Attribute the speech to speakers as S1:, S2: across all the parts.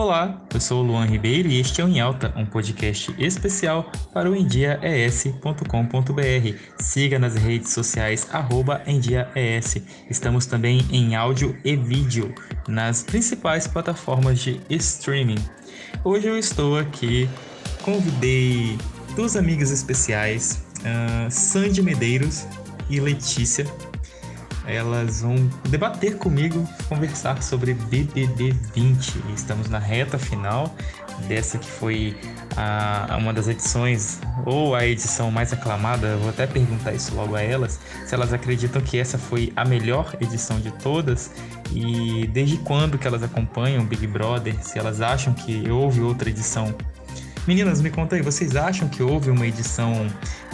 S1: Olá, eu sou o Luan Ribeiro e este é o Em Alta, um podcast especial para o endiaes.com.br. Siga nas redes sociais arroba endiaes. Estamos também em áudio e vídeo nas principais plataformas de streaming. Hoje eu estou aqui, convidei duas amigas especiais, uh, Sandy Medeiros e Letícia elas vão debater comigo, conversar sobre BBB 20. Estamos na reta final dessa que foi a, uma das edições, ou a edição mais aclamada. vou até perguntar isso logo a elas, se elas acreditam que essa foi a melhor edição de todas e desde quando que elas acompanham Big Brother, se elas acham que houve outra edição Meninas, me conta aí, vocês acham que houve uma edição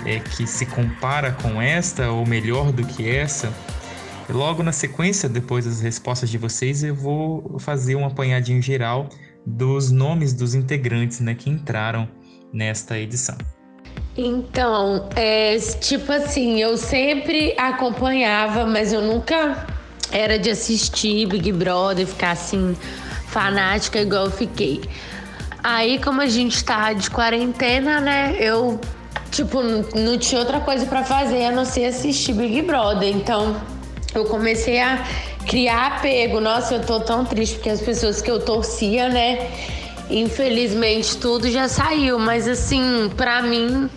S1: é, que se compara com esta ou melhor do que essa? Logo na sequência, depois das respostas de vocês, eu vou fazer um apanhadinho geral dos nomes dos integrantes né, que entraram nesta edição.
S2: Então, é, tipo assim, eu sempre acompanhava, mas eu nunca era de assistir Big Brother, ficar assim, fanática igual eu fiquei. Aí, como a gente tá de quarentena, né, eu, tipo, não tinha outra coisa para fazer a não ser assistir Big Brother. Então, eu comecei a criar apego. Nossa, eu tô tão triste porque as pessoas que eu torcia, né? Infelizmente tudo já saiu, mas assim, pra mim,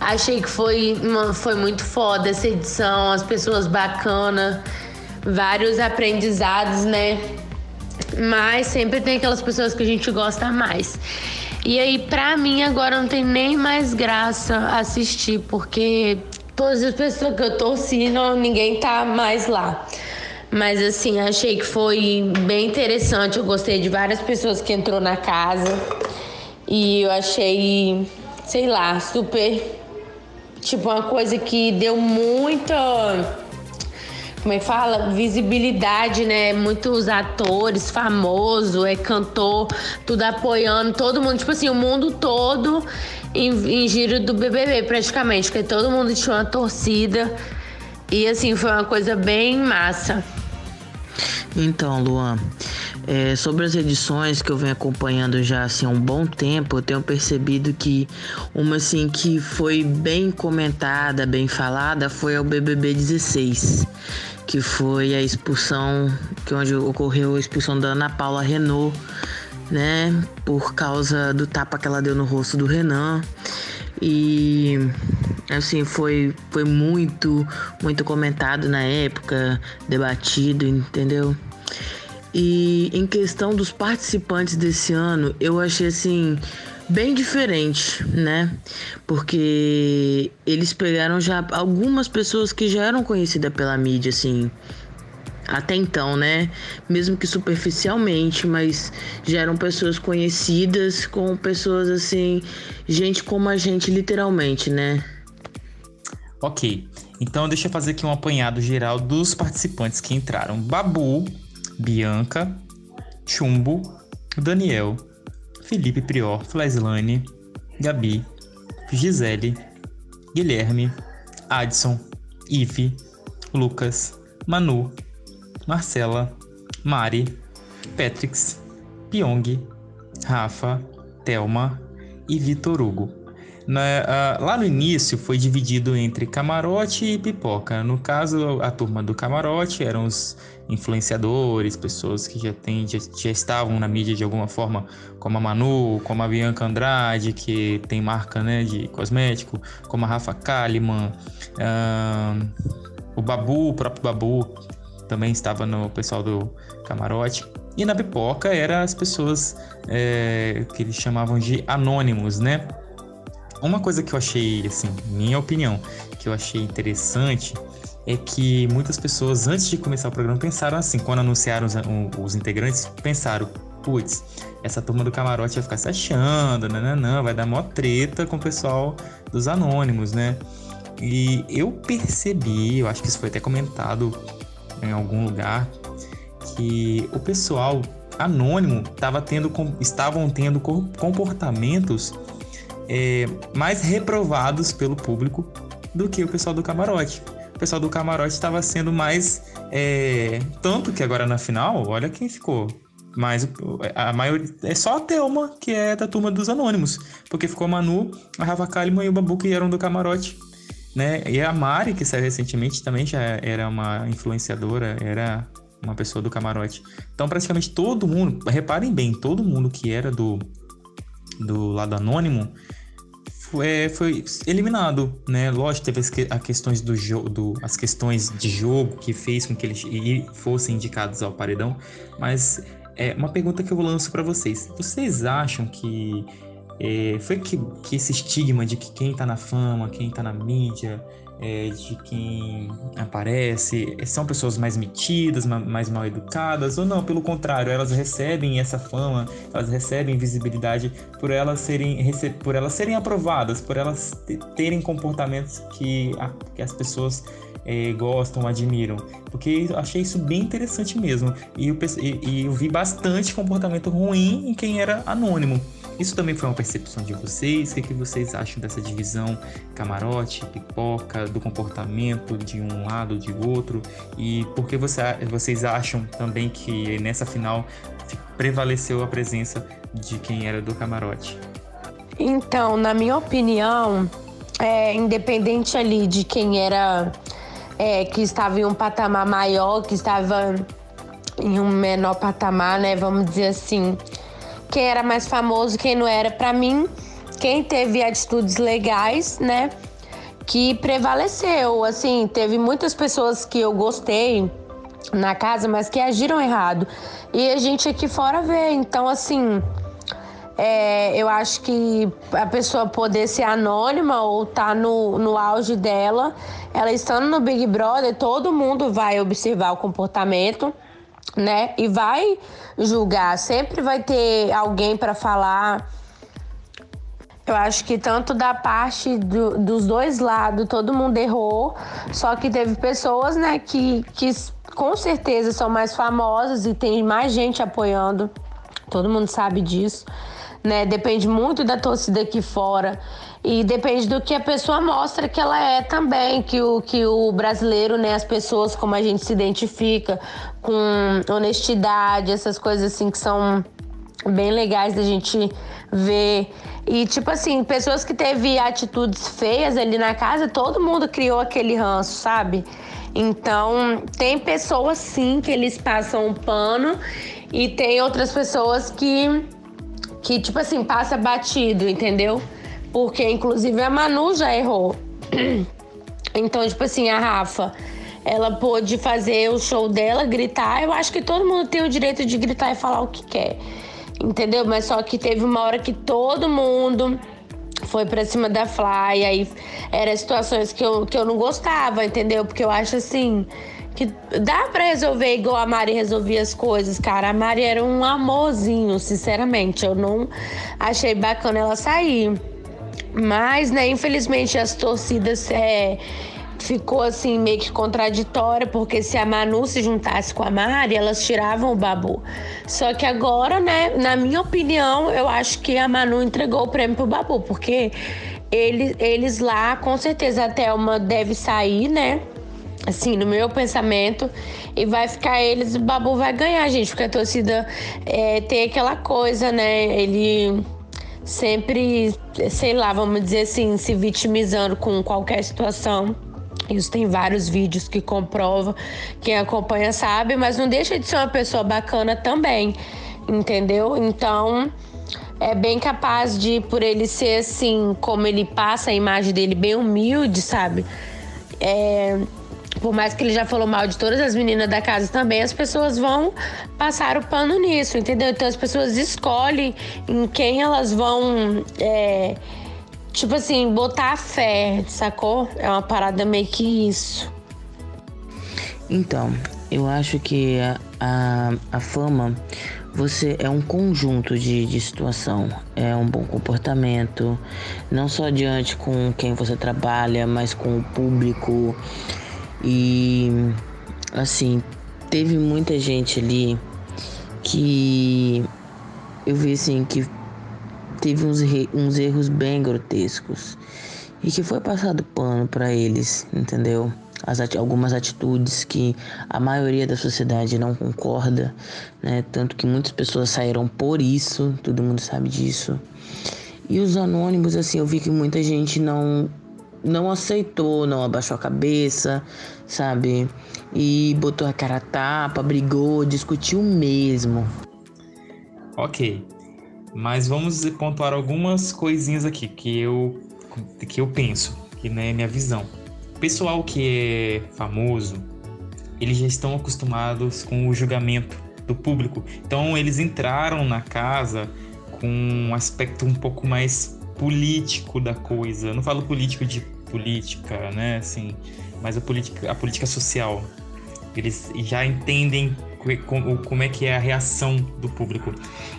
S2: achei que foi, uma, foi muito foda essa edição, as pessoas bacanas, vários aprendizados, né? Mas sempre tem aquelas pessoas que a gente gosta mais. E aí, pra mim, agora não tem nem mais graça assistir, porque todas as pessoas que eu torci, não, ninguém tá mais lá. Mas assim, achei que foi bem interessante. Eu gostei de várias pessoas que entrou na casa. E eu achei, sei lá, super tipo uma coisa que deu muita como é que fala? Visibilidade, né? Muitos atores famosos, é cantor, tudo apoiando, todo mundo, tipo assim, o mundo todo em, em giro do BBB praticamente, porque todo mundo tinha uma torcida e assim foi uma coisa bem massa.
S3: Então, Luan, é, sobre as edições que eu venho acompanhando já assim, há um bom tempo, eu tenho percebido que uma assim que foi bem comentada, bem falada, foi o BBB 16, que foi a expulsão, que onde ocorreu a expulsão da Ana Paula Renault né? Por causa do tapa que ela deu no rosto do Renan. E assim, foi, foi muito, muito comentado na época, debatido, entendeu? E em questão dos participantes desse ano, eu achei assim bem diferente, né? Porque eles pegaram já algumas pessoas que já eram conhecidas pela mídia, assim, até então, né? Mesmo que superficialmente, mas já eram pessoas conhecidas com pessoas assim, gente como a gente, literalmente, né?
S1: Ok, então deixa eu fazer aqui um apanhado geral dos participantes que entraram: Babu, Bianca, Chumbo, Daniel, Felipe Prior, Fleslane, Gabi, Gisele, Guilherme, Adson, Ive, Lucas, Manu, Marcela, Mari, Patrix, Pyong, Rafa, Thelma e Vitor Hugo. Na, uh, lá no início foi dividido entre camarote e pipoca. No caso, a turma do camarote eram os influenciadores, pessoas que já, tem, já, já, estavam na mídia de alguma forma, como a Manu, como a Bianca Andrade, que tem marca né, de cosmético, como a Rafa Kalimann, uh, o Babu, o próprio Babu, também estava no pessoal do camarote. E na pipoca era as pessoas é, que eles chamavam de anônimos, né? Uma coisa que eu achei, assim, minha opinião, que eu achei interessante é que muitas pessoas, antes de começar o programa, pensaram assim, quando anunciaram os, os integrantes, pensaram, putz, essa turma do camarote vai ficar se achando, não, vai dar mó treta com o pessoal dos anônimos, né? E eu percebi, eu acho que isso foi até comentado em algum lugar que o pessoal anônimo tava tendo, estavam tendo comportamentos é, mais reprovados pelo público do que o pessoal do camarote. Pessoal do camarote estava sendo mais. É, tanto que agora na final, olha quem ficou. Mas a maioria. É só a Thelma, que é da turma dos Anônimos. Porque ficou a Manu, a Rafa Kalimann e o Babu, que eram do camarote. Né? E a Mari, que saiu recentemente, também já era uma influenciadora, era uma pessoa do camarote. Então, praticamente todo mundo, reparem bem, todo mundo que era do, do lado anônimo foi, foi eliminado, né? Lógico, teve as, as questões do jogo, as questões de jogo que fez com que eles fossem indicados ao paredão, mas é uma pergunta que eu lanço para vocês. Vocês acham que é, foi que, que esse estigma de que quem tá na fama, quem tá na mídia, é, de quem aparece são pessoas mais metidas, mais mal educadas, ou não, pelo contrário, elas recebem essa fama, elas recebem visibilidade por elas serem, por elas serem aprovadas, por elas terem comportamentos que, que as pessoas é, gostam, admiram. Porque achei isso bem interessante mesmo. E eu, e, e eu vi bastante comportamento ruim em quem era anônimo. Isso também foi uma percepção de vocês? O que, que vocês acham dessa divisão camarote, pipoca, do comportamento de um lado, de outro? E por que você, vocês acham também que nessa final prevaleceu a presença de quem era do camarote?
S2: Então, na minha opinião, é, independente ali de quem era é, que estava em um patamar maior, que estava em um menor patamar, né? Vamos dizer assim quem era mais famoso, quem não era. Para mim, quem teve atitudes legais, né, que prevaleceu. Assim, teve muitas pessoas que eu gostei na casa, mas que agiram errado. E a gente aqui fora vê. Então, assim, é, eu acho que a pessoa poder ser anônima ou tá no, no auge dela, ela estando no Big Brother, todo mundo vai observar o comportamento né? E vai julgar, sempre vai ter alguém para falar. Eu acho que tanto da parte do, dos dois lados, todo mundo errou, só que teve pessoas, né, que, que com certeza são mais famosas e tem mais gente apoiando. Todo mundo sabe disso, né? Depende muito da torcida aqui fora. E depende do que a pessoa mostra que ela é também, que o, que o brasileiro, né, as pessoas como a gente se identifica, com honestidade, essas coisas assim que são bem legais da gente ver. E tipo assim, pessoas que teve atitudes feias ali na casa, todo mundo criou aquele ranço, sabe? Então, tem pessoas sim que eles passam um pano e tem outras pessoas que que tipo assim, passa batido, entendeu? Porque, inclusive, a Manu já errou. Então, tipo assim, a Rafa, ela pôde fazer o show dela, gritar. Eu acho que todo mundo tem o direito de gritar e falar o que quer. Entendeu? Mas só que teve uma hora que todo mundo foi pra cima da Fly. Aí eram situações que eu, que eu não gostava, entendeu? Porque eu acho assim. Que dá pra resolver igual a Mari resolvia as coisas, cara. A Mari era um amorzinho, sinceramente. Eu não achei bacana ela sair. Mas, né, infelizmente as torcidas é, ficou assim meio que contraditória, porque se a Manu se juntasse com a Mari, elas tiravam o Babu. Só que agora, né, na minha opinião, eu acho que a Manu entregou o prêmio pro Babu, porque ele, eles lá, com certeza a Thelma deve sair, né? Assim, no meu pensamento, e vai ficar eles, o Babu vai ganhar, gente, porque a torcida é, tem aquela coisa, né? Ele sempre, sei lá, vamos dizer assim, se vitimizando com qualquer situação. Isso tem vários vídeos que comprovam. Quem acompanha sabe, mas não deixa de ser uma pessoa bacana também, entendeu? Então, é bem capaz de, por ele ser assim, como ele passa a imagem dele, bem humilde, sabe? É, por mais que ele já falou mal de todas as meninas da casa também, as pessoas vão passar o pano nisso, entendeu? Então as pessoas escolhem em quem elas vão. É, tipo assim, botar a fé, sacou? É uma parada meio que isso.
S3: Então, eu acho que a, a, a fama você é um conjunto de, de situação, é um bom comportamento, não só diante com quem você trabalha, mas com o público, e assim, teve muita gente ali que eu vi assim que teve uns, uns erros bem grotescos e que foi passado pano para eles, entendeu? ati algumas atitudes que a maioria da sociedade não concorda, né? Tanto que muitas pessoas saíram por isso, todo mundo sabe disso. E os anônimos, assim, eu vi que muita gente não não aceitou, não abaixou a cabeça, sabe? E botou a cara a tapa, brigou, discutiu mesmo.
S1: Ok. Mas vamos pontuar algumas coisinhas aqui que eu que eu penso, que né, é minha visão. O pessoal que é famoso, eles já estão acostumados com o julgamento do público. Então eles entraram na casa com um aspecto um pouco mais político da coisa. Não falo político de política, né, assim, mas a política, a política social. Eles já entendem como é que é a reação do público.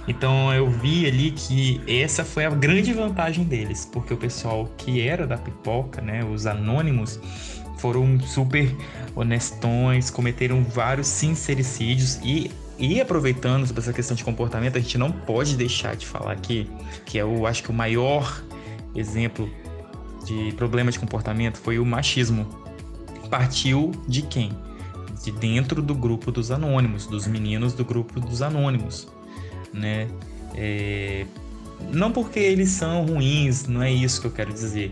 S1: Então eu vi ali que essa foi a grande vantagem deles, porque o pessoal que era da pipoca, né, os anônimos, foram super honestões, cometeram vários sincericídios e e aproveitando sobre essa questão de comportamento, a gente não pode deixar de falar aqui que é o acho que o maior exemplo de problema de comportamento foi o machismo. Partiu de quem? de dentro do grupo dos anônimos, dos meninos do grupo dos anônimos, né? É, não porque eles são ruins, não é isso que eu quero dizer,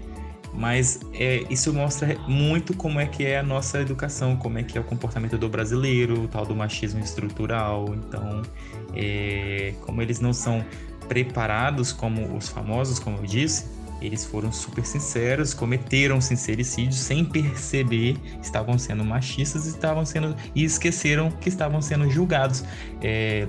S1: mas é, isso mostra muito como é que é a nossa educação, como é que é o comportamento do brasileiro, o tal do machismo estrutural. Então, é, como eles não são preparados como os famosos, como eu disse, eles foram super sinceros, cometeram sincericídios sem perceber, estavam sendo machistas estavam sendo e esqueceram que estavam sendo julgados. É,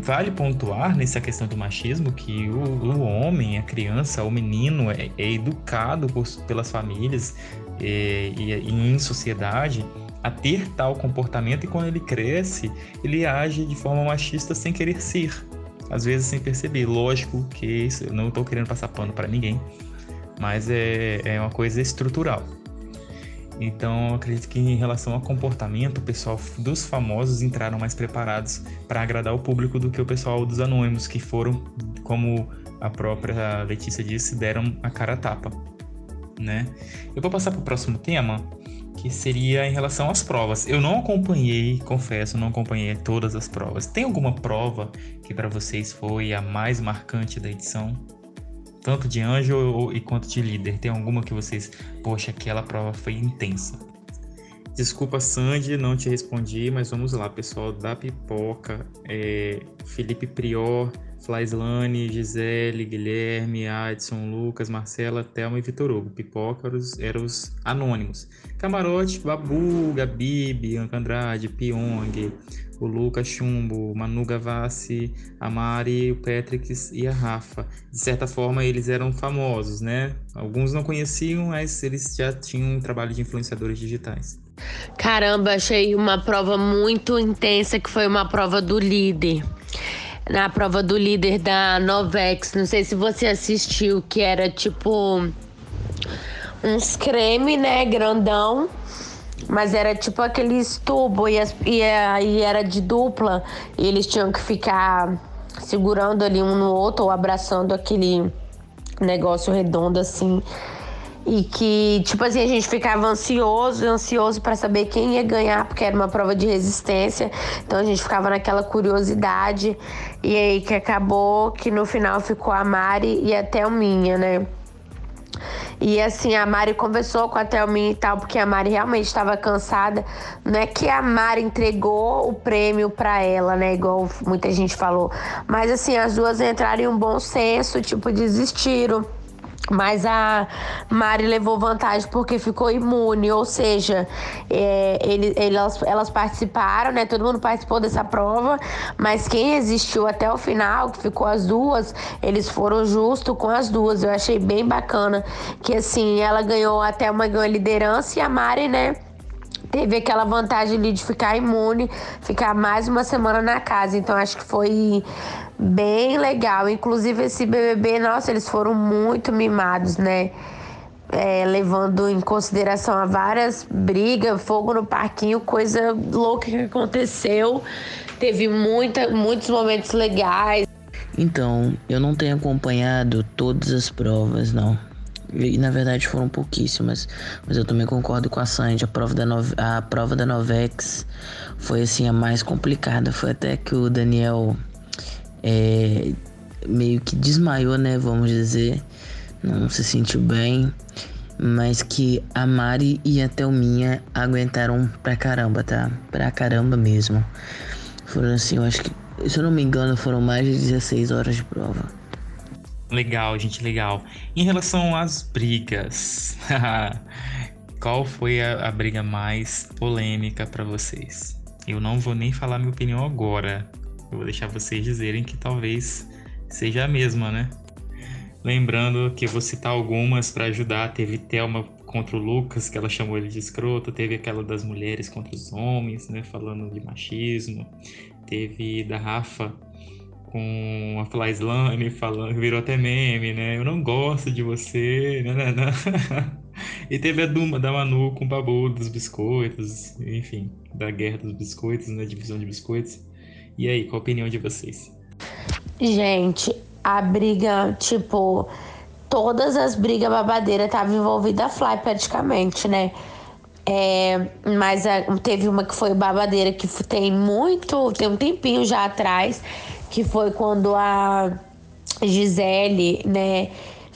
S1: vale pontuar nessa questão do machismo que o, o homem, a criança, o menino é, é educado por, pelas famílias é, e, e em sociedade a ter tal comportamento e quando ele cresce, ele age de forma machista sem querer ser às vezes sem perceber. Lógico que isso, eu não estou querendo passar pano para ninguém, mas é, é uma coisa estrutural. Então, acredito que em relação ao comportamento, o pessoal dos famosos entraram mais preparados para agradar o público do que o pessoal dos anônimos, que foram, como a própria Letícia disse, deram a cara a tapa. Né? Eu vou passar para o próximo tema, que seria em relação às provas. Eu não acompanhei, confesso, não acompanhei todas as provas. Tem alguma prova que para vocês foi a mais marcante da edição? Tanto de anjo e quanto de líder. Tem alguma que vocês, poxa, aquela prova foi intensa. Desculpa, Sandy, não te respondi, mas vamos lá, pessoal da Pipoca, é, Felipe Prior, Flaislane, Gisele, Guilherme, Adson, Lucas, Marcela, Thelma e Vitor Hugo. Pipoca eram os, os anônimos. Camarote, Babu, Gabi, Bianca Andrade, Pyong, o Lucas Chumbo, Manu Gavassi, a Mari, o Patrick e a Rafa. De certa forma, eles eram famosos, né? Alguns não conheciam, mas eles já tinham um trabalho de influenciadores digitais.
S2: Caramba, achei uma prova muito intensa que foi uma prova do líder na prova do líder da Novex. Não sei se você assistiu, que era tipo uns creme, né, grandão. Mas era tipo aqueles tubos e, e, e era de dupla. E eles tinham que ficar segurando ali um no outro ou abraçando aquele negócio redondo assim. E que, tipo assim, a gente ficava ansioso, ansioso para saber quem ia ganhar, porque era uma prova de resistência. Então a gente ficava naquela curiosidade. E aí que acabou que no final ficou a Mari e a Thelminha, né? E assim, a Mari conversou com a Thelminha e tal, porque a Mari realmente estava cansada. Não é que a Mari entregou o prêmio para ela, né? Igual muita gente falou. Mas assim, as duas entraram em um bom senso, tipo, desistiram. Mas a Mari levou vantagem porque ficou imune, ou seja, é, ele, elas, elas participaram, né? Todo mundo participou dessa prova, mas quem existiu até o final, que ficou as duas, eles foram justos com as duas. Eu achei bem bacana que assim, ela ganhou até uma ganhou liderança e a Mari, né? teve aquela vantagem ali de ficar imune, ficar mais uma semana na casa. Então acho que foi bem legal. Inclusive esse BBB, nossa, eles foram muito mimados, né? É, levando em consideração a várias brigas, fogo no parquinho, coisa louca que aconteceu. Teve muita, muitos momentos legais.
S3: Então, eu não tenho acompanhado todas as provas, não. E na verdade foram pouquíssimas. Mas eu também concordo com a Sandy. A prova da, no... a prova da Novex foi assim a mais complicada. Foi até que o Daniel é, meio que desmaiou, né? Vamos dizer. Não se sentiu bem. Mas que a Mari e a Thelminha aguentaram pra caramba, tá? Pra caramba mesmo. Foram assim, eu acho que, se eu não me engano, foram mais de 16 horas de prova.
S1: Legal, gente, legal. Em relação às brigas, qual foi a, a briga mais polêmica para vocês? Eu não vou nem falar minha opinião agora. Eu vou deixar vocês dizerem que talvez seja a mesma, né? Lembrando que eu vou citar algumas para ajudar. Teve Thelma contra o Lucas, que ela chamou ele de escroto. Teve aquela das mulheres contra os homens, né? Falando de machismo. Teve da Rafa com a Flyslane falando, virou até meme, né? Eu não gosto de você, né? né, né. e teve a Duma da Manu com o Babu dos biscoitos, enfim, da guerra dos biscoitos, né? Divisão de biscoitos. E aí, qual a opinião de vocês?
S2: Gente, a briga, tipo, todas as brigas babadeiras estavam envolvidas a Fly praticamente, né? É, mas a, teve uma que foi babadeira que tem muito, tem um tempinho já atrás, que foi quando a Gisele, né,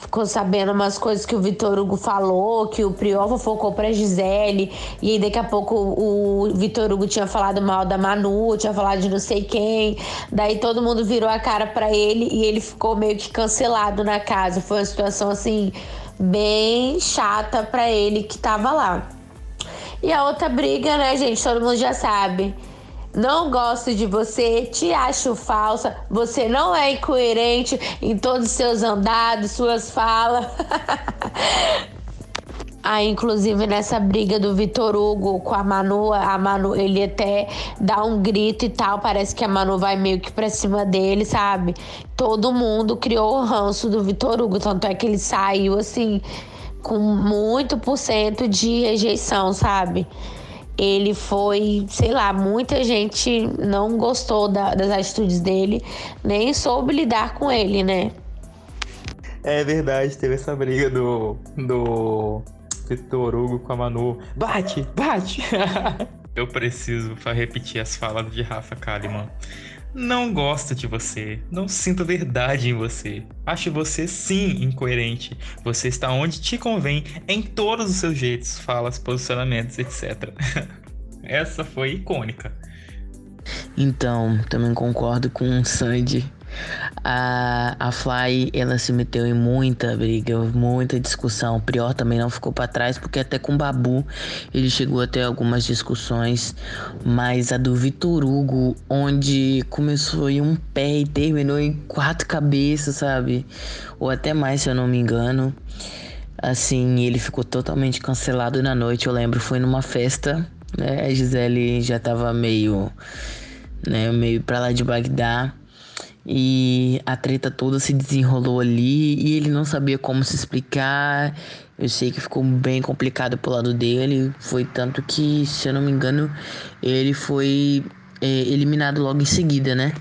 S2: ficou sabendo umas coisas que o Vitor Hugo falou, que o Prior focou pra Gisele, e aí daqui a pouco o Vitor Hugo tinha falado mal da Manu, tinha falado de não sei quem, daí todo mundo virou a cara para ele e ele ficou meio que cancelado na casa. Foi uma situação assim bem chata para ele que tava lá. E a outra briga, né, gente, todo mundo já sabe não gosto de você, te acho falsa, você não é incoerente em todos os seus andados, suas falas. Aí, inclusive, nessa briga do Vitor Hugo com a Manu, a Manu, ele até dá um grito e tal. Parece que a Manu vai meio que pra cima dele, sabe? Todo mundo criou o ranço do Vitor Hugo. Tanto é que ele saiu, assim, com muito por cento de rejeição, sabe? Ele foi, sei lá, muita gente não gostou da, das atitudes dele, nem soube lidar com ele, né?
S1: É verdade, teve essa briga do, do Vitor Hugo com a Manu. Bate, bate! Eu preciso repetir as falas de Rafa Kalimann. Não gosto de você. Não sinto verdade em você. Acho você sim incoerente. Você está onde te convém em todos os seus jeitos, falas, posicionamentos, etc. Essa foi icônica.
S3: Então, também concordo com o Sandy a, a Fly, ela se meteu em muita briga, muita discussão. O Prior também não ficou para trás, porque até com o Babu ele chegou a ter algumas discussões. Mas a do Vitor Hugo, onde começou em um pé e terminou em quatro cabeças, sabe? Ou até mais, se eu não me engano. Assim, ele ficou totalmente cancelado na noite. Eu lembro, foi numa festa, né? A Gisele já tava meio, né? Meio pra lá de Bagdá. E a treta toda se desenrolou ali e ele não sabia como se explicar. Eu sei que ficou bem complicado pro lado dele. Foi tanto que, se eu não me engano, ele foi é, eliminado logo em seguida, né?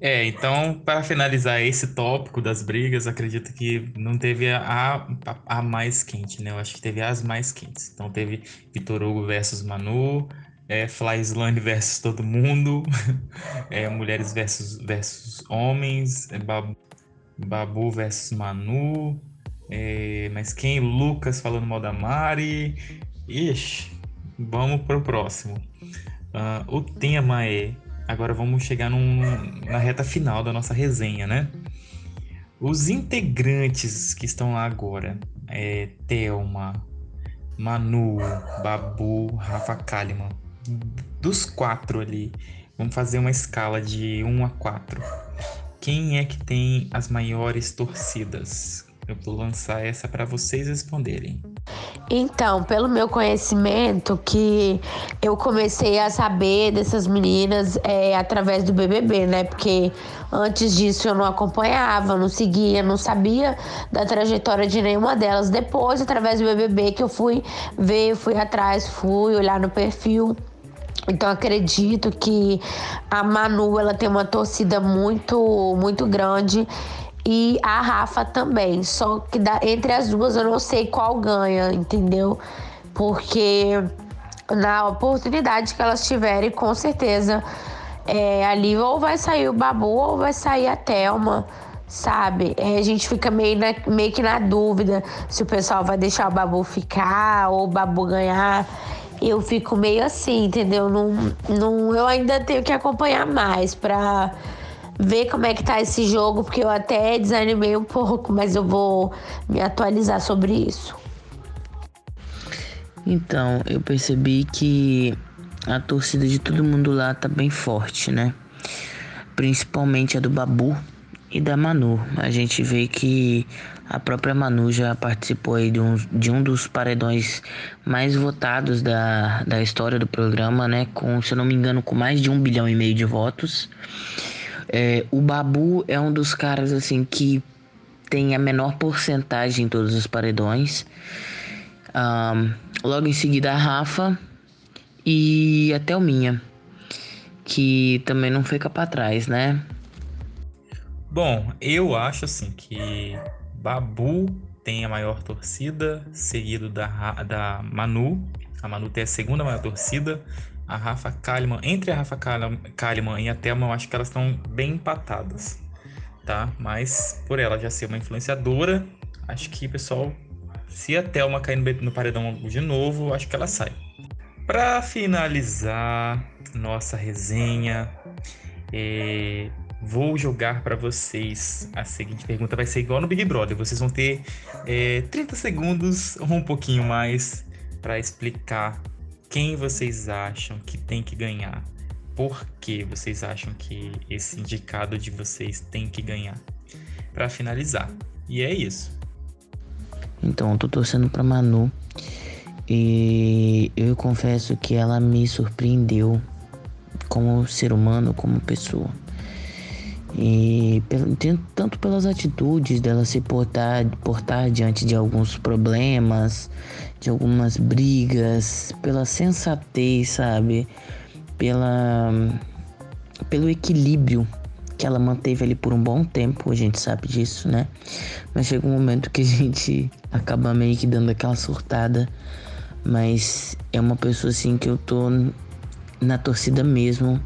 S1: É, então, para finalizar esse tópico das brigas, acredito que não teve a, a, a, mais quente, né? Eu acho que teve as mais quentes. Então, teve Vitor Hugo versus Manu, é, Fly Slane versus todo mundo, é, mulheres versus, versus homens, é, Babu, Babu versus Manu, é, mas quem? Lucas falando mal da Mari. Ixi, vamos pro próximo. Uh, o tema é. Agora vamos chegar num, na reta final da nossa resenha, né? Os integrantes que estão lá agora é Thelma, Manu, Babu, Rafa Kalimann dos quatro ali, vamos fazer uma escala de 1 a 4. Quem é que tem as maiores torcidas? Eu vou lançar essa para vocês responderem.
S2: Então, pelo meu conhecimento, que eu comecei a saber dessas meninas é, através do BBB, né? Porque antes disso eu não acompanhava, não seguia, não sabia da trajetória de nenhuma delas. Depois, através do BBB, que eu fui ver, fui atrás, fui olhar no perfil então acredito que a Manu ela tem uma torcida muito muito grande e a Rafa também. Só que da, entre as duas eu não sei qual ganha, entendeu? Porque na oportunidade que elas tiverem, com certeza é, ali ou vai sair o Babu ou vai sair a Thelma, sabe? É, a gente fica meio, na, meio que na dúvida se o pessoal vai deixar o Babu ficar ou o Babu ganhar. Eu fico meio assim, entendeu? Não, não, eu ainda tenho que acompanhar mais pra ver como é que tá esse jogo, porque eu até desanimei um pouco, mas eu vou me atualizar sobre isso.
S3: Então, eu percebi que a torcida de todo mundo lá tá bem forte, né? Principalmente a do Babu e da Manu. A gente vê que a própria Manu já participou aí de um, de um dos paredões mais votados da, da história do programa, né? Com, se eu não me engano, com mais de um bilhão e meio de votos. É, o Babu é um dos caras assim que tem a menor porcentagem em todos os paredões. Um, logo em seguida a Rafa e a Thelminha, que também não fica para trás, né?
S1: Bom, eu acho assim que Babu tem a maior torcida, seguido da, da Manu. A Manu tem a segunda maior torcida a Rafa Kalimann, entre a Rafa Kalimann e a Thelma, eu acho que elas estão bem empatadas, tá? Mas por ela já ser uma influenciadora, acho que, pessoal, se a Thelma cair no paredão de novo, acho que ela sai. Para finalizar nossa resenha, é, vou jogar para vocês a seguinte pergunta. Vai ser igual no Big Brother. Vocês vão ter é, 30 segundos ou um pouquinho mais para explicar quem vocês acham que tem que ganhar? Por que vocês acham que esse indicado de vocês tem que ganhar? Para finalizar. E é isso.
S3: Então, eu tô torcendo pra Manu. E eu confesso que ela me surpreendeu como ser humano, como pessoa. E tanto pelas atitudes dela se portar, portar diante de alguns problemas, de algumas brigas, pela sensatez, sabe? Pela pelo equilíbrio que ela manteve ali por um bom tempo, a gente sabe disso, né? Mas chega um momento que a gente acaba meio que dando aquela surtada, mas é uma pessoa assim que eu tô na torcida mesmo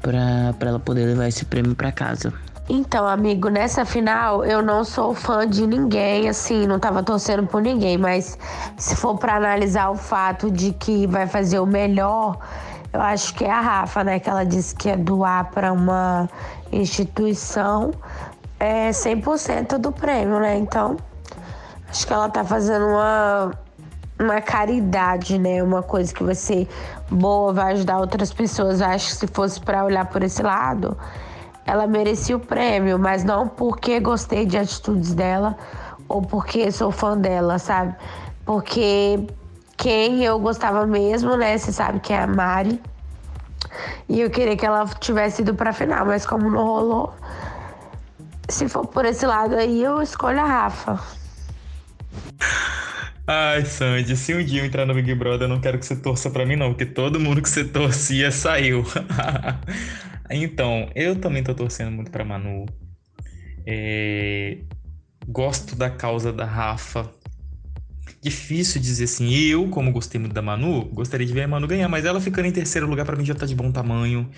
S3: para ela poder levar esse prêmio para casa.
S2: Então, amigo, nessa final eu não sou fã de ninguém, assim, não tava torcendo por ninguém, mas se for para analisar o fato de que vai fazer o melhor, eu acho que é a Rafa, né? Que ela disse que é doar para uma instituição é 100% do prêmio, né? Então, acho que ela tá fazendo uma, uma caridade, né? Uma coisa que ser boa, vai ajudar outras pessoas. Eu acho que se fosse para olhar por esse lado, ela merecia o prêmio, mas não porque gostei de atitudes dela ou porque sou fã dela, sabe? Porque quem eu gostava mesmo, né? Você sabe que é a Mari. E eu queria que ela tivesse ido pra final, mas como não rolou, se for por esse lado aí, eu escolho a Rafa.
S1: Ai, Sandy, se um dia eu entrar no Big Brother, eu não quero que você torça pra mim, não, porque todo mundo que você torcia saiu. Então, eu também tô torcendo muito pra Manu. É... Gosto da causa da Rafa. Difícil dizer assim, eu, como gostei muito da Manu, gostaria de ver a Manu ganhar, mas ela ficando em terceiro lugar para mim já tá de bom tamanho.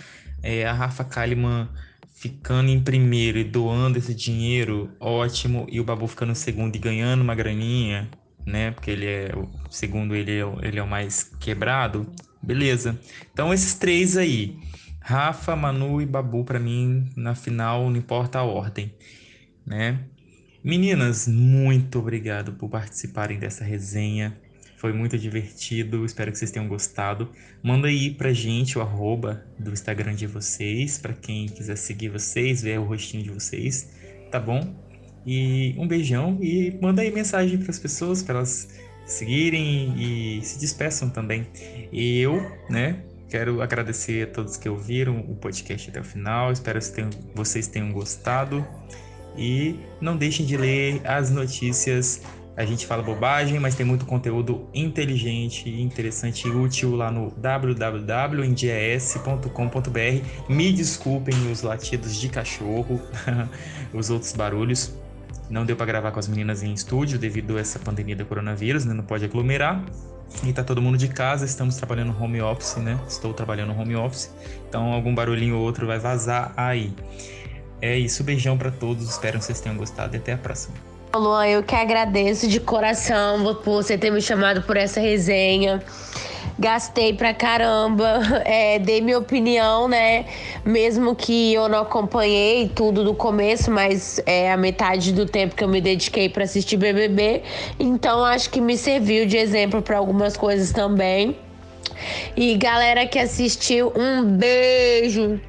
S1: É, a Rafa Kalimann ficando em primeiro e doando esse dinheiro, ótimo. E o Babu ficando em segundo e ganhando uma graninha, né? Porque ele é, segundo ele, é ele é o mais quebrado. Beleza. Então, esses três aí. Rafa, Manu e Babu para mim na final, não importa a ordem, né? Meninas, muito obrigado por participarem dessa resenha. Foi muito divertido, espero que vocês tenham gostado. Manda aí pra gente o arroba do Instagram de vocês, para quem quiser seguir vocês, ver o rostinho de vocês, tá bom? E um beijão e manda aí mensagem para as pessoas, para elas seguirem e se despeçam também. E eu, né, Quero agradecer a todos que ouviram o podcast até o final. Espero que vocês tenham gostado. E não deixem de ler as notícias A gente fala bobagem, mas tem muito conteúdo inteligente, interessante e útil lá no www.nds.com.br. Me desculpem os latidos de cachorro, os outros barulhos. Não deu para gravar com as meninas em estúdio devido a essa pandemia do coronavírus, né? não pode aglomerar. E tá todo mundo de casa, estamos trabalhando home office, né? Estou trabalhando home office, então algum barulhinho ou outro vai vazar aí. É isso, beijão para todos, espero que vocês tenham gostado e até a próxima.
S2: Luan, eu que agradeço de coração por você ter me chamado por essa resenha gastei pra caramba, é, dei minha opinião, né? Mesmo que eu não acompanhei tudo do começo, mas é a metade do tempo que eu me dediquei para assistir BBB, então acho que me serviu de exemplo para algumas coisas também. E galera que assistiu, um beijo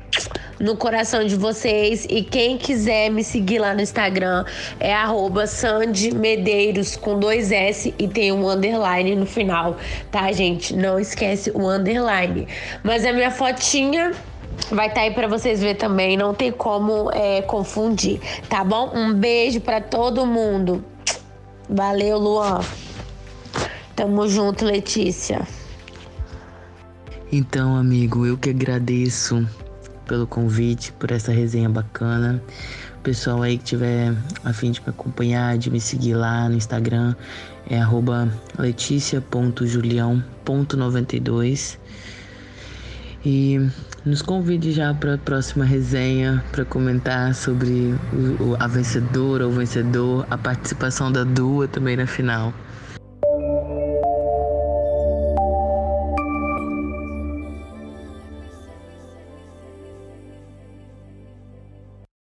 S2: no coração de vocês. E quem quiser me seguir lá no Instagram é arroba Sandy Medeiros com dois S e tem um underline no final, tá, gente? Não esquece o underline. Mas a minha fotinha vai estar tá aí para vocês ver também, não tem como é, confundir, tá bom? Um beijo para todo mundo. Valeu, Luan. Tamo junto, Letícia.
S3: Então, amigo, eu que agradeço pelo convite, por essa resenha bacana. Pessoal aí que tiver a fim de me acompanhar, de me seguir lá no Instagram, é leticia.julião.92. E nos convide já para a próxima resenha para comentar sobre o, a vencedora ou vencedor, a participação da Dua também na final.